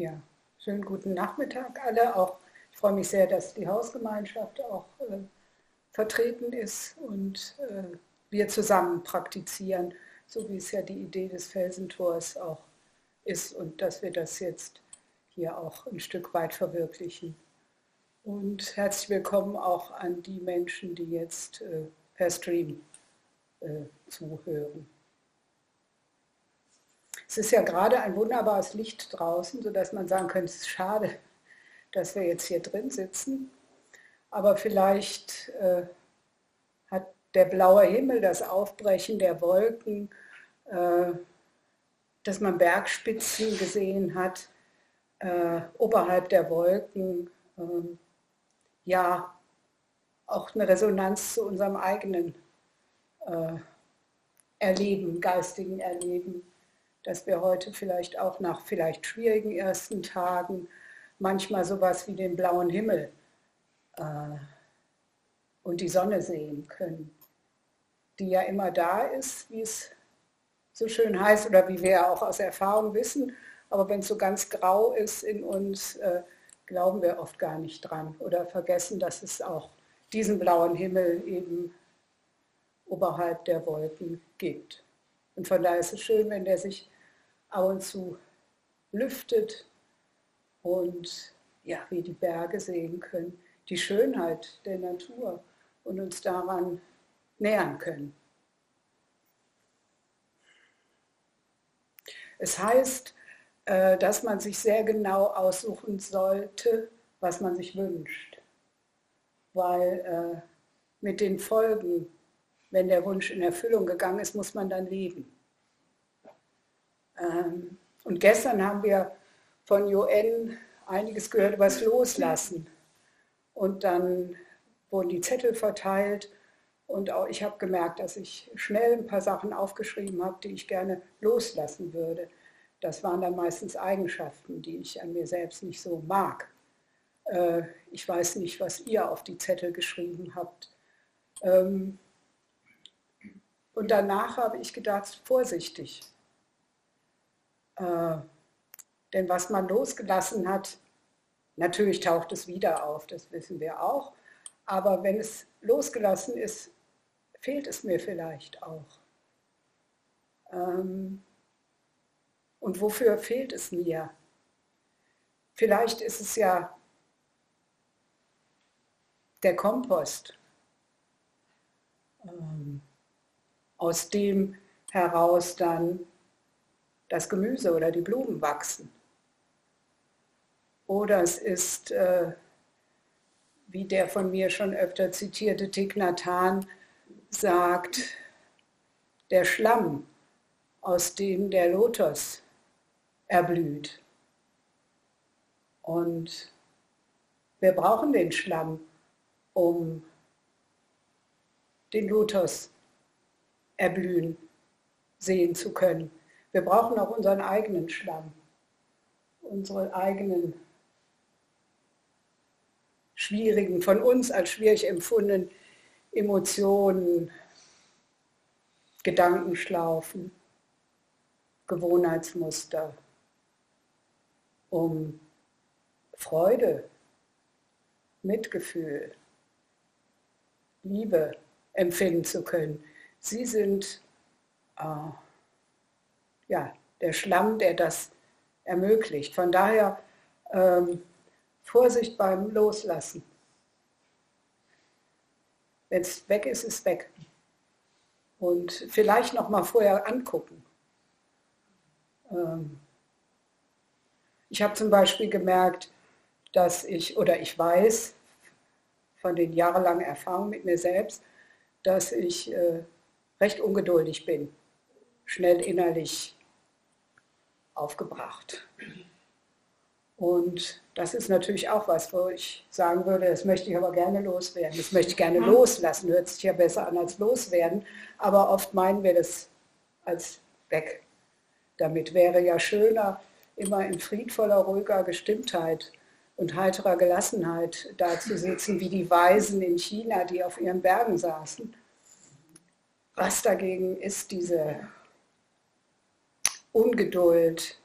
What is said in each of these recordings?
Ja, schönen guten Nachmittag alle. Auch ich freue mich sehr, dass die Hausgemeinschaft auch äh, vertreten ist und äh, wir zusammen praktizieren, so wie es ja die Idee des Felsentors auch ist und dass wir das jetzt hier auch ein Stück weit verwirklichen. Und herzlich willkommen auch an die Menschen, die jetzt äh, per Stream äh, zuhören. Ist ja gerade ein wunderbares Licht draußen, sodass man sagen könnte, es ist schade, dass wir jetzt hier drin sitzen. Aber vielleicht äh, hat der blaue Himmel, das Aufbrechen der Wolken, äh, dass man Bergspitzen gesehen hat, äh, oberhalb der Wolken, ähm, ja, auch eine Resonanz zu unserem eigenen äh, Erleben, geistigen Erleben dass wir heute vielleicht auch nach vielleicht schwierigen ersten Tagen manchmal sowas wie den blauen Himmel äh, und die Sonne sehen können, die ja immer da ist, wie es so schön heißt oder wie wir ja auch aus Erfahrung wissen. Aber wenn es so ganz grau ist in uns, äh, glauben wir oft gar nicht dran oder vergessen, dass es auch diesen blauen Himmel eben oberhalb der Wolken gibt. Und von daher ist es schön, wenn der sich ab und zu lüftet und ja, wir die Berge sehen können, die Schönheit der Natur und uns daran nähern können. Es heißt, äh, dass man sich sehr genau aussuchen sollte, was man sich wünscht, weil äh, mit den Folgen, wenn der Wunsch in Erfüllung gegangen ist, muss man dann leben. Ähm, und gestern haben wir von UN einiges gehört über das Loslassen. Und dann wurden die Zettel verteilt und auch ich habe gemerkt, dass ich schnell ein paar Sachen aufgeschrieben habe, die ich gerne loslassen würde. Das waren dann meistens Eigenschaften, die ich an mir selbst nicht so mag. Äh, ich weiß nicht, was ihr auf die Zettel geschrieben habt. Ähm, und danach habe ich gedacht, vorsichtig. Äh, denn was man losgelassen hat, natürlich taucht es wieder auf, das wissen wir auch. Aber wenn es losgelassen ist, fehlt es mir vielleicht auch. Ähm, und wofür fehlt es mir? Vielleicht ist es ja der Kompost, ähm, aus dem heraus dann das Gemüse oder die Blumen wachsen. Oder es ist, äh, wie der von mir schon öfter zitierte Thich Nhat sagt, der Schlamm, aus dem der Lotus erblüht. Und wir brauchen den Schlamm, um den Lotus erblühen sehen zu können. Wir brauchen auch unseren eigenen Schlamm, unsere eigenen schwierigen, von uns als schwierig empfundenen Emotionen, Gedankenschlaufen, Gewohnheitsmuster, um Freude, Mitgefühl, Liebe empfinden zu können. Sie sind äh, ja, der Schlamm, der das ermöglicht. Von daher ähm, Vorsicht beim Loslassen. Wenn es weg ist, ist weg. Und vielleicht noch mal vorher angucken. Ähm, ich habe zum Beispiel gemerkt, dass ich, oder ich weiß von den jahrelangen Erfahrungen mit mir selbst, dass ich äh, recht ungeduldig bin, schnell innerlich aufgebracht. Und das ist natürlich auch was, wo ich sagen würde, das möchte ich aber gerne loswerden. Das möchte ich gerne loslassen. Hört sich ja besser an als loswerden. Aber oft meinen wir das als weg. Damit wäre ja schöner, immer in friedvoller, ruhiger Gestimmtheit und heiterer Gelassenheit da zu sitzen, wie die Weisen in China, die auf ihren Bergen saßen. Was dagegen ist diese Ungeduld,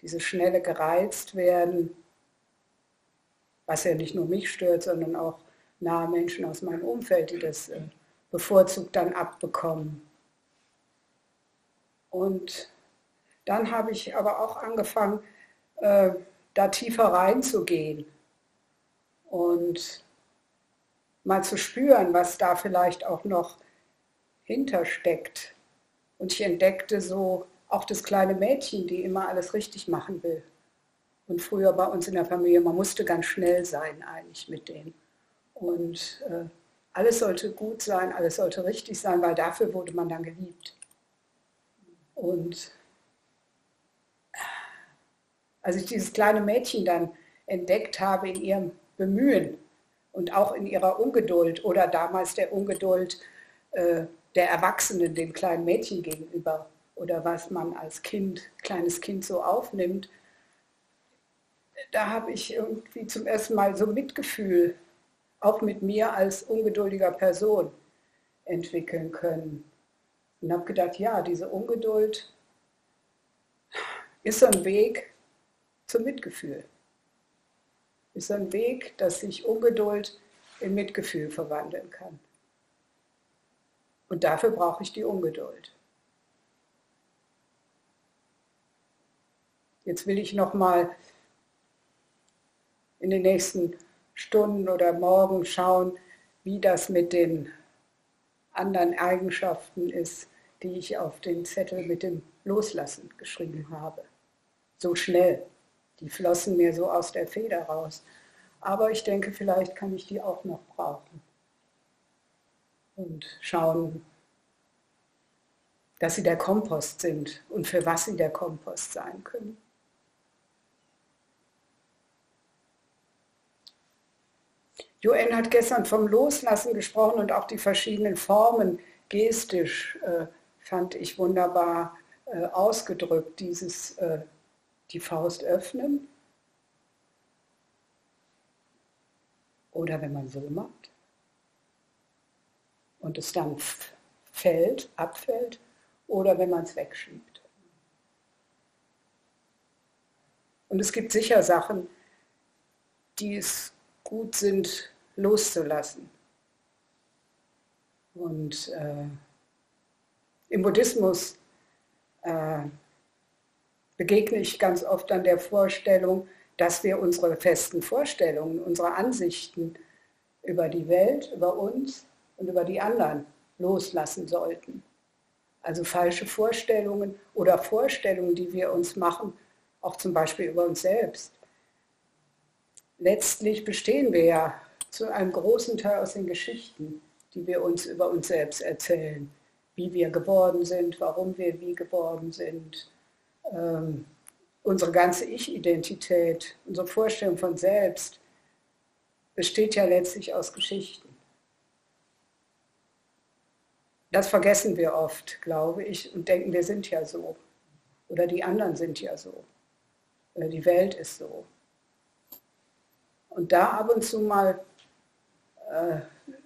diese schnelle gereizt werden, was ja nicht nur mich stört, sondern auch nahe Menschen aus meinem Umfeld, die das äh, bevorzugt dann abbekommen. Und dann habe ich aber auch angefangen, äh, da tiefer reinzugehen und mal zu spüren, was da vielleicht auch noch hintersteckt. Und ich entdeckte so auch das kleine Mädchen, die immer alles richtig machen will. Und früher bei uns in der Familie, man musste ganz schnell sein eigentlich mit denen. Und äh, alles sollte gut sein, alles sollte richtig sein, weil dafür wurde man dann geliebt. Und als ich dieses kleine Mädchen dann entdeckt habe in ihrem Bemühen und auch in ihrer Ungeduld oder damals der Ungeduld äh, der Erwachsenen dem kleinen Mädchen gegenüber oder was man als Kind, kleines Kind so aufnimmt, da habe ich irgendwie zum ersten Mal so Mitgefühl, auch mit mir als ungeduldiger Person entwickeln können. Und habe gedacht, ja, diese Ungeduld ist so ein Weg zum Mitgefühl. Ist ein Weg, dass sich Ungeduld in Mitgefühl verwandeln kann. Und dafür brauche ich die Ungeduld. Jetzt will ich noch mal in den nächsten Stunden oder morgen schauen, wie das mit den anderen Eigenschaften ist, die ich auf den Zettel mit dem Loslassen geschrieben habe. So schnell. Die flossen mir so aus der Feder raus. Aber ich denke, vielleicht kann ich die auch noch brauchen und schauen, dass sie der Kompost sind und für was sie der Kompost sein können. Joanne hat gestern vom Loslassen gesprochen und auch die verschiedenen Formen gestisch äh, fand ich wunderbar äh, ausgedrückt. Dieses äh, die Faust öffnen oder wenn man so macht und es dann fällt, abfällt oder wenn man es wegschiebt. Und es gibt sicher Sachen, die es gut sind, loszulassen. Und äh, im Buddhismus äh, begegne ich ganz oft an der Vorstellung, dass wir unsere festen Vorstellungen, unsere Ansichten über die Welt, über uns und über die anderen loslassen sollten. Also falsche Vorstellungen oder Vorstellungen, die wir uns machen, auch zum Beispiel über uns selbst. Letztlich bestehen wir ja zu einem großen Teil aus den Geschichten, die wir uns über uns selbst erzählen. Wie wir geworden sind, warum wir wie geworden sind. Ähm, unsere ganze Ich-Identität, unsere Vorstellung von selbst besteht ja letztlich aus Geschichten. Das vergessen wir oft, glaube ich, und denken, wir sind ja so. Oder die anderen sind ja so. Oder die Welt ist so. Und da ab und zu mal äh,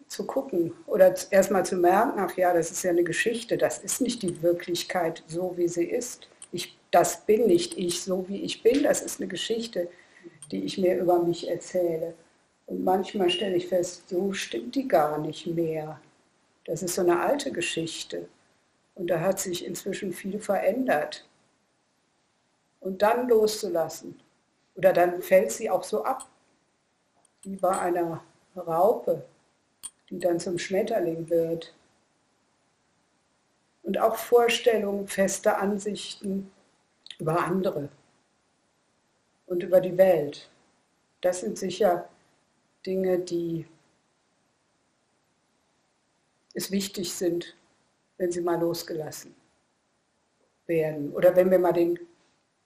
zu gucken oder erstmal zu merken, ach ja, das ist ja eine Geschichte, das ist nicht die Wirklichkeit so, wie sie ist. Ich, das bin nicht ich so, wie ich bin, das ist eine Geschichte, die ich mir über mich erzähle. Und manchmal stelle ich fest, so stimmt die gar nicht mehr. Das ist so eine alte Geschichte. Und da hat sich inzwischen viel verändert. Und dann loszulassen. Oder dann fällt sie auch so ab, wie bei einer Raupe, die dann zum Schmetterling wird. Und auch Vorstellungen, feste Ansichten über andere und über die Welt. Das sind sicher Dinge, die es wichtig sind, wenn sie mal losgelassen werden. Oder wenn wir mal den,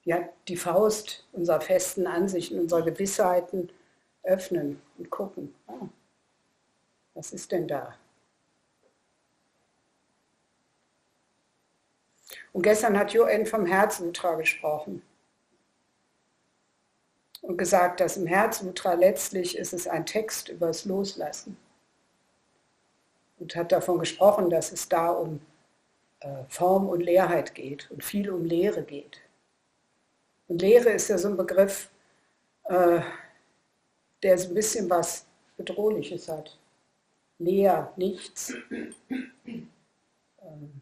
ja, die Faust unserer festen Ansichten, unserer Gewissheiten öffnen und gucken, ah, was ist denn da? Und gestern hat Joen vom Herzsutra gesprochen und gesagt, dass im Herzsutra letztlich ist es ein Text über das Loslassen und hat davon gesprochen, dass es da um äh, Form und Leerheit geht und viel um Leere geht. Und Lehre ist ja so ein Begriff, äh, der so ein bisschen was Bedrohliches hat. Leer, nichts. Ähm,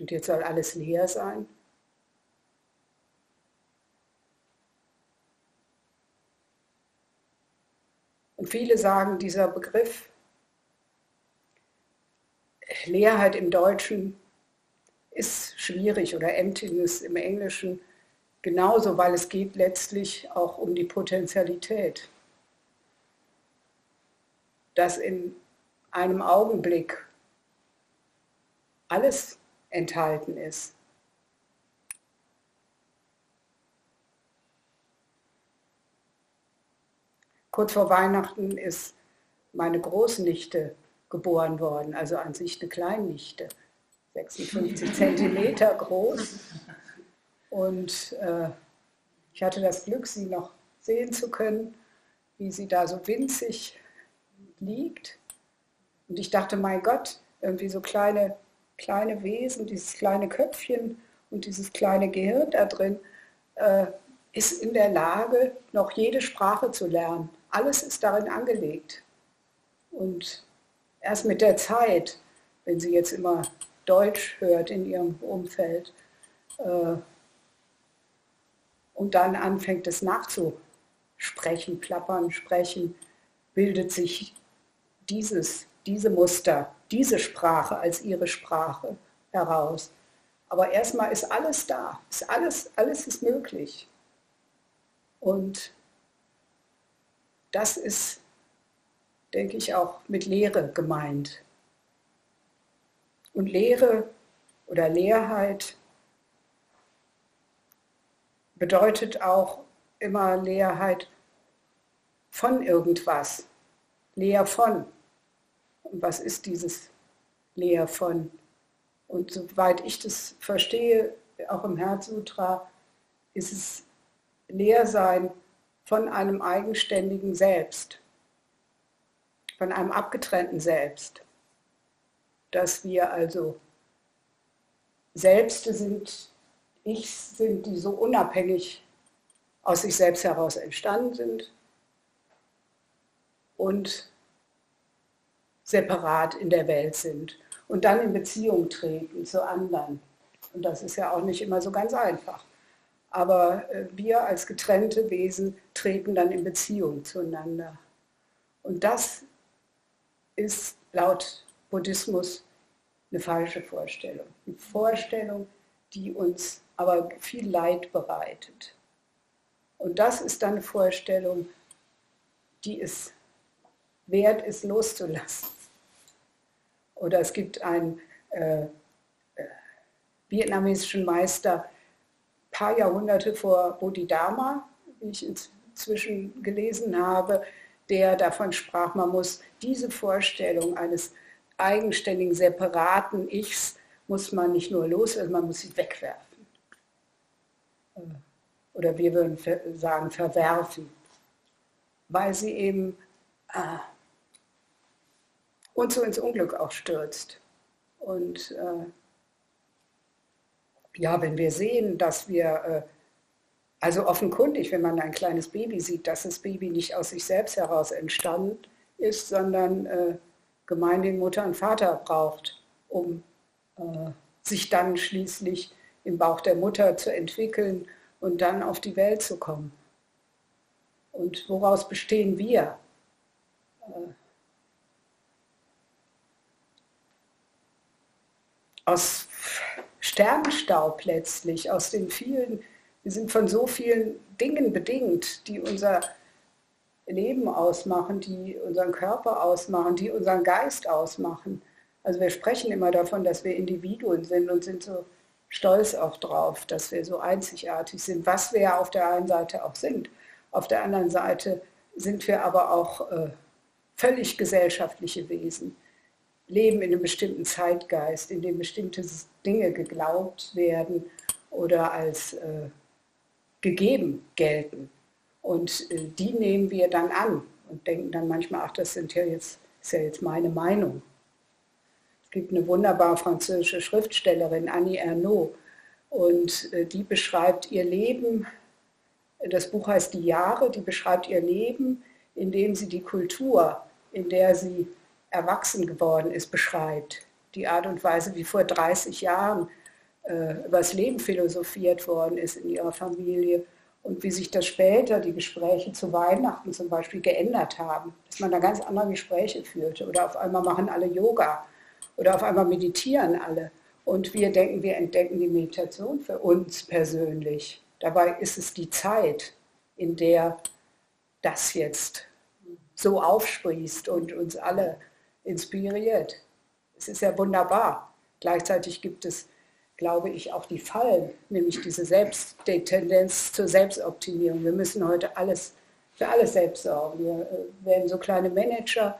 und jetzt soll alles leer sein. Und viele sagen, dieser Begriff Leerheit im Deutschen ist schwierig oder Emptiness im Englischen genauso, weil es geht letztlich auch um die Potentialität. Dass in einem Augenblick alles enthalten ist. Kurz vor Weihnachten ist meine Großnichte geboren worden, also an sich eine Kleinnichte, 56 Zentimeter groß. Und äh, ich hatte das Glück, sie noch sehen zu können, wie sie da so winzig liegt. Und ich dachte, mein Gott, irgendwie so kleine, kleine Wesen, dieses kleine Köpfchen und dieses kleine Gehirn da drin, äh, ist in der Lage, noch jede Sprache zu lernen. Alles ist darin angelegt. Und erst mit der Zeit, wenn sie jetzt immer Deutsch hört in ihrem Umfeld äh, und dann anfängt es nachzusprechen, plappern, sprechen, bildet sich dieses, diese Muster, diese Sprache als ihre Sprache heraus. Aber erstmal ist alles da, ist alles, alles ist möglich. Und das ist, denke ich, auch mit Lehre gemeint. Und Lehre oder Leerheit bedeutet auch immer Leerheit von irgendwas. Leer von. Und was ist dieses Leer von? Und soweit ich das verstehe, auch im Herzsutra, ist es Leersein von einem eigenständigen Selbst, von einem abgetrennten Selbst, dass wir also Selbste sind, Ich sind, die so unabhängig aus sich selbst heraus entstanden sind und separat in der Welt sind und dann in Beziehung treten zu anderen. Und das ist ja auch nicht immer so ganz einfach. Aber äh, wir als getrennte Wesen treten dann in Beziehung zueinander. Und das ist laut Buddhismus eine falsche Vorstellung. Eine Vorstellung, die uns aber viel Leid bereitet. Und das ist dann eine Vorstellung, die es wert ist, loszulassen. Oder es gibt einen äh, äh, vietnamesischen Meister, paar Jahrhunderte vor Bodhidharma, wie ich inzwischen gelesen habe, der davon sprach, man muss diese Vorstellung eines eigenständigen, separaten Ichs, muss man nicht nur loslassen, man muss sie wegwerfen. Äh, oder wir würden sagen, verwerfen, weil sie eben äh, uns so ins Unglück auch stürzt. Und äh, ja, wenn wir sehen, dass wir, äh, also offenkundig, wenn man ein kleines Baby sieht, dass das Baby nicht aus sich selbst heraus entstanden ist, sondern äh, Gemeinde Mutter und Vater braucht, um äh, sich dann schließlich im Bauch der Mutter zu entwickeln und dann auf die Welt zu kommen. Und woraus bestehen wir? aus Sternenstaub letztlich, aus den vielen, wir sind von so vielen Dingen bedingt, die unser Leben ausmachen, die unseren Körper ausmachen, die unseren Geist ausmachen. Also wir sprechen immer davon, dass wir Individuen sind und sind so stolz auch drauf, dass wir so einzigartig sind, was wir ja auf der einen Seite auch sind. Auf der anderen Seite sind wir aber auch äh, völlig gesellschaftliche Wesen leben in einem bestimmten Zeitgeist, in dem bestimmte Dinge geglaubt werden oder als äh, gegeben gelten. Und äh, die nehmen wir dann an und denken dann manchmal, ach, das sind ja jetzt, ist ja jetzt meine Meinung. Es gibt eine wunderbare französische Schriftstellerin, Annie Ernaux, Und äh, die beschreibt ihr Leben, das Buch heißt Die Jahre, die beschreibt ihr Leben, indem sie die Kultur, in der sie erwachsen geworden ist, beschreibt. Die Art und Weise, wie vor 30 Jahren äh, über das Leben philosophiert worden ist in ihrer Familie und wie sich das später, die Gespräche zu Weihnachten zum Beispiel, geändert haben. Dass man da ganz andere Gespräche führte oder auf einmal machen alle Yoga oder auf einmal meditieren alle. Und wir denken, wir entdecken die Meditation für uns persönlich. Dabei ist es die Zeit, in der das jetzt so aufsprießt und uns alle inspiriert. Es ist ja wunderbar. Gleichzeitig gibt es glaube ich, auch die Fallen, nämlich diese Selbst, die Tendenz zur Selbstoptimierung. Wir müssen heute alles für alles selbst sorgen. Wir äh, werden so kleine Manager,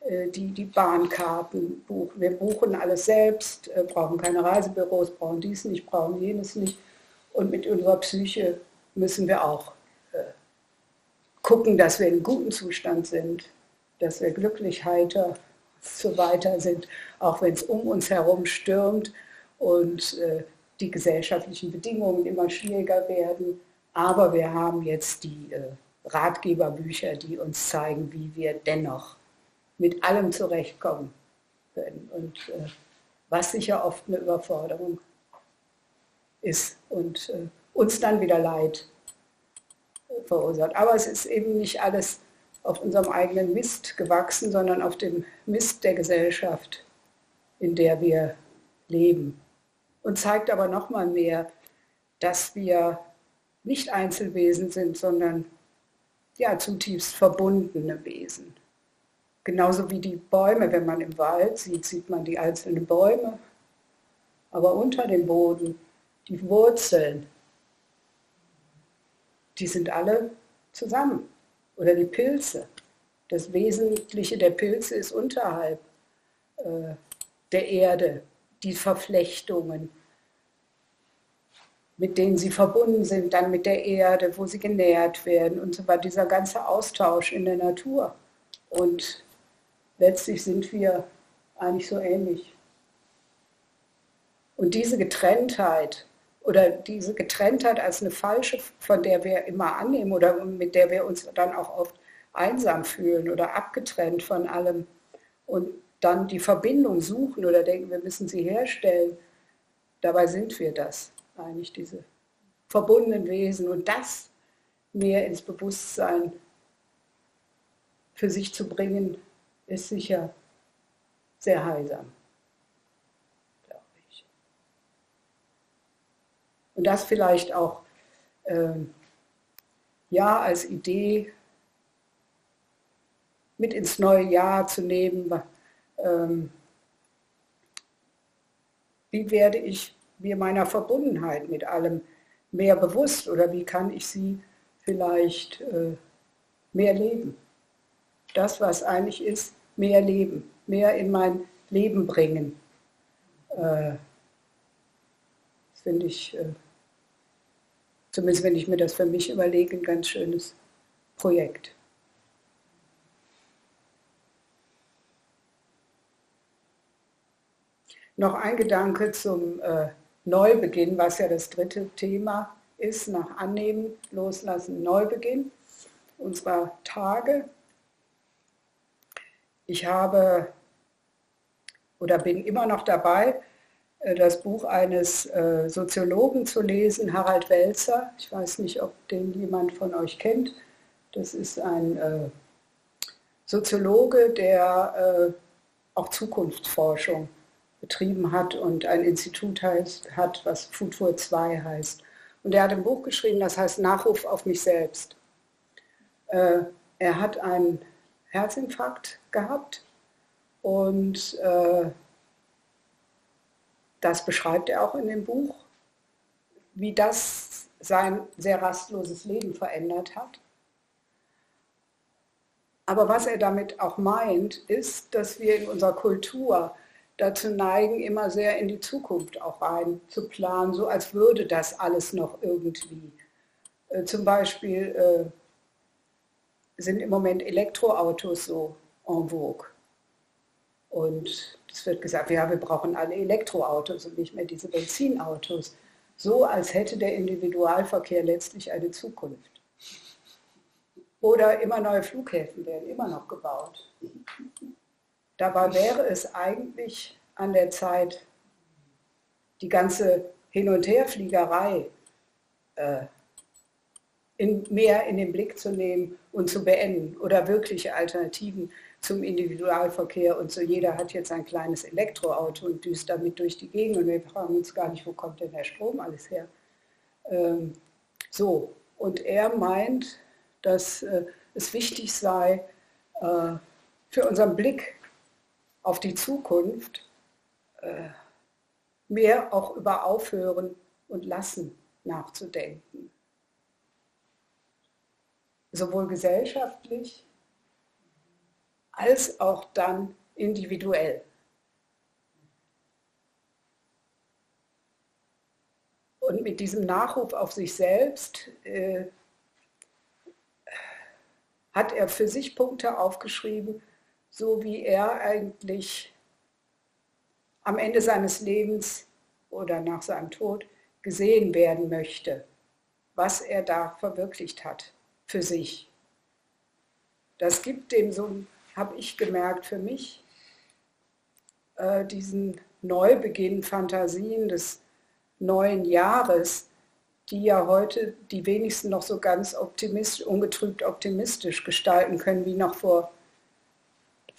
äh, die die Bahnkarten buchen. Wir buchen alles selbst, äh, brauchen keine Reisebüros, brauchen dies nicht, brauchen jenes nicht. Und mit unserer Psyche müssen wir auch gucken, dass wir in gutem Zustand sind, dass wir glücklich, heiter, so weiter sind, auch wenn es um uns herum stürmt und äh, die gesellschaftlichen Bedingungen immer schwieriger werden. Aber wir haben jetzt die äh, Ratgeberbücher, die uns zeigen, wie wir dennoch mit allem zurechtkommen können. Und äh, was sicher oft eine Überforderung ist und äh, uns dann wieder Leid äh, verursacht. Aber es ist eben nicht alles auf unserem eigenen Mist gewachsen, sondern auf dem Mist der Gesellschaft, in der wir leben und zeigt aber noch mal mehr, dass wir nicht Einzelwesen sind, sondern ja, zutiefst verbundene Wesen. Genauso wie die Bäume, wenn man im Wald sieht, sieht man die einzelnen Bäume, aber unter dem Boden, die Wurzeln, die sind alle zusammen. Oder die Pilze. Das Wesentliche der Pilze ist unterhalb äh, der Erde die Verflechtungen, mit denen sie verbunden sind, dann mit der Erde, wo sie genährt werden und so weiter, dieser ganze Austausch in der Natur. Und letztlich sind wir eigentlich so ähnlich. Und diese Getrenntheit oder diese Getrenntheit als eine falsche, von der wir immer annehmen oder mit der wir uns dann auch oft einsam fühlen oder abgetrennt von allem und dann die Verbindung suchen oder denken, wir müssen sie herstellen. Dabei sind wir das, eigentlich diese verbundenen Wesen und das mehr ins Bewusstsein für sich zu bringen, ist sicher sehr heilsam, glaube ich. Und das vielleicht auch äh, ja als Idee mit ins neue Jahr zu nehmen, ähm, wie werde ich mir meiner Verbundenheit mit allem mehr bewusst oder wie kann ich sie vielleicht äh, mehr leben. Das, was eigentlich ist, mehr leben, mehr in mein Leben bringen. Äh, das finde ich, äh, zumindest wenn ich mir das für mich überlege, ein ganz schönes Projekt. Noch ein Gedanke zum äh, Neubeginn, was ja das dritte Thema ist, nach Annehmen, Loslassen, Neubeginn unserer Tage. Ich habe oder bin immer noch dabei, äh, das Buch eines äh, Soziologen zu lesen, Harald Welzer. Ich weiß nicht, ob den jemand von euch kennt. Das ist ein äh, Soziologe, der auch Zukunftsforschung betrieben hat und ein Institut heißt, hat, was Futur 2 heißt. Und er hat ein Buch geschrieben, das heißt Nachruf auf mich selbst. Äh, er hat einen Herzinfarkt gehabt und äh, das beschreibt er auch in dem Buch, wie das sein sehr rastloses Leben verändert hat. Aber was er damit auch meint, ist, dass wir in unserer Kultur dazu neigen, immer sehr in die Zukunft auch rein zu planen, so als würde das alles noch irgendwie. Äh, zum Beispiel äh, sind im Moment Elektroautos so en vogue. Und es wird gesagt, ja, wir brauchen alle Elektroautos und nicht mehr diese Benzinautos. so, als hätte der Individualverkehr letztlich eine Zukunft. Oder immer neue Flughäfen werden immer noch gebaut. Dabei wäre es eigentlich an der Zeit, die ganze Hin- und Herfliegerei äh, in, mehr in den Blick zu nehmen und zu beenden oder wirkliche Alternativen zum Individualverkehr und so jeder hat jetzt ein kleines Elektroauto und düst damit durch die Gegend und wir fragen uns gar nicht, wo kommt denn der Strom alles her. Ähm, so, und er meint, dass äh, es wichtig sei, äh, für unseren Blick auf die Zukunft äh, mehr auch über Aufhören und Lassen nachzudenken. Sowohl gesellschaftlich als auch dann individuell. Und mit diesem Nachruf auf sich selbst äh, hat er für sich Punkte aufgeschrieben, so wie er eigentlich am Ende seines Lebens oder nach seinem Tod gesehen werden möchte, was er da verwirklicht hat für sich. Das gibt dem so, habe ich gemerkt, für mich äh, diesen Neubeginn, Fantasien des neuen Jahres, die ja heute die wenigsten noch so ganz optimistisch, ungetrübt optimistisch gestalten können wie noch vor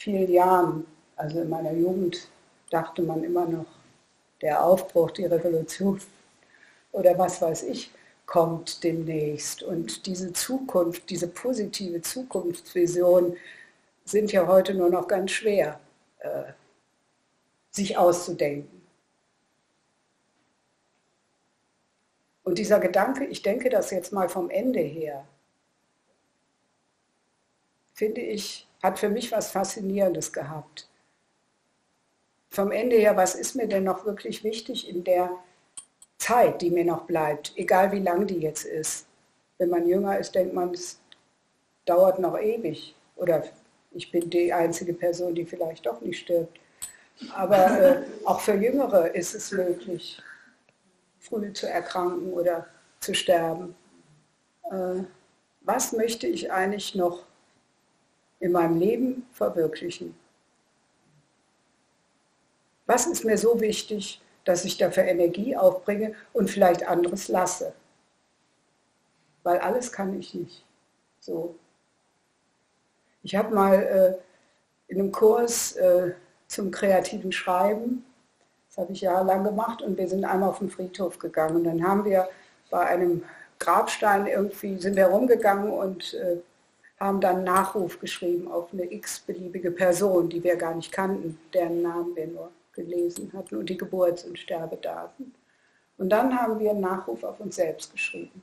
vielen Jahren. Also in meiner Jugend dachte man immer noch, der Aufbruch, die Revolution oder was weiß ich, kommt demnächst. Und diese Zukunft, diese positive Zukunftsvision sind ja heute nur noch ganz schwer äh, sich auszudenken. Und dieser Gedanke, ich denke das jetzt mal vom Ende her, finde ich, hat für mich was Faszinierendes gehabt. Vom Ende her, was ist mir denn noch wirklich wichtig in der Zeit, die mir noch bleibt, egal wie lang die jetzt ist. Wenn man jünger ist, denkt man, es dauert noch ewig. Oder ich bin die einzige Person, die vielleicht doch nicht stirbt. Aber äh, auch für Jüngere ist es möglich früh zu erkranken oder zu sterben. Äh, was möchte ich eigentlich noch in meinem Leben verwirklichen? Was ist mir so wichtig, dass ich dafür Energie aufbringe und vielleicht anderes lasse? Weil alles kann ich nicht. So. Ich habe mal äh, in einem Kurs äh, zum kreativen Schreiben das habe ich jahrelang gemacht und wir sind einmal auf den Friedhof gegangen. Und dann haben wir bei einem Grabstein irgendwie, sind wir rumgegangen und äh, haben dann Nachruf geschrieben auf eine x-beliebige Person, die wir gar nicht kannten, deren Namen wir nur gelesen hatten und die Geburts- und Sterbedaten. Und dann haben wir einen Nachruf auf uns selbst geschrieben.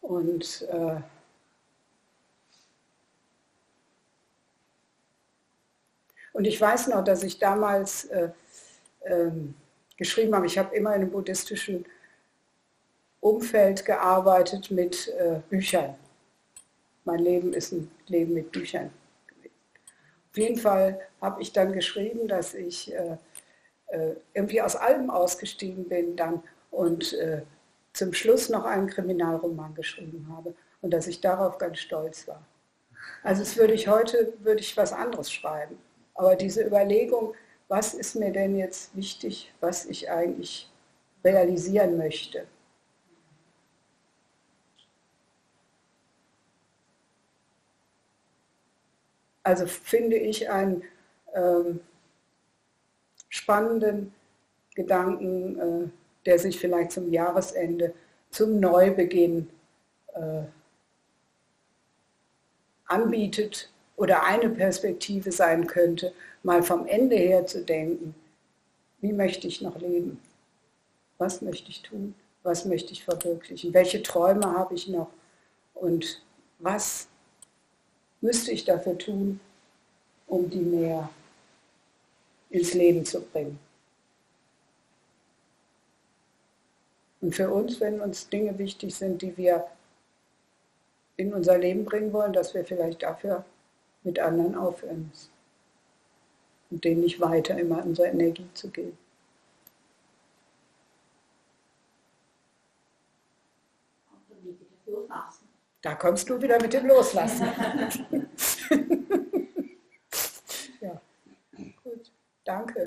Und äh, Und ich weiß noch, dass ich damals äh, ähm, geschrieben habe, ich habe immer in einem buddhistischen Umfeld gearbeitet mit äh, Büchern. Mein Leben ist ein Leben mit Büchern. Auf jeden Fall habe ich dann geschrieben, dass ich äh, äh irgendwie aus allem ausgestiegen bin dann und äh, zum Schluss noch einen Kriminalroman geschrieben habe und dass ich darauf ganz stolz war. Also es würde ich heute würde ich was anderes schreiben. Aber diese Überlegung, was ist mir denn jetzt wichtig, was ich eigentlich realisieren möchte. Also finde ich einen ähm, spannenden Gedanken, äh, der sich vielleicht zum Jahresende, zum Neubeginn äh, anbietet oder eine Perspektive sein könnte, mal vom Ende her zu denken, wie möchte ich noch leben? Was möchte ich tun? Was möchte ich verwirklichen? Welche Träume habe ich noch? Und was müsste ich dafür tun, um die mehr ins Leben zu bringen? Und für uns, wenn uns Dinge wichtig sind, die wir in unser Leben bringen wollen, dass wir vielleicht dafür mit anderen aufhören müssen. Und denen nicht weiter immer unsere Energie zu geben. Da kommst du wieder mit dem Loslassen. ja, gut, danke.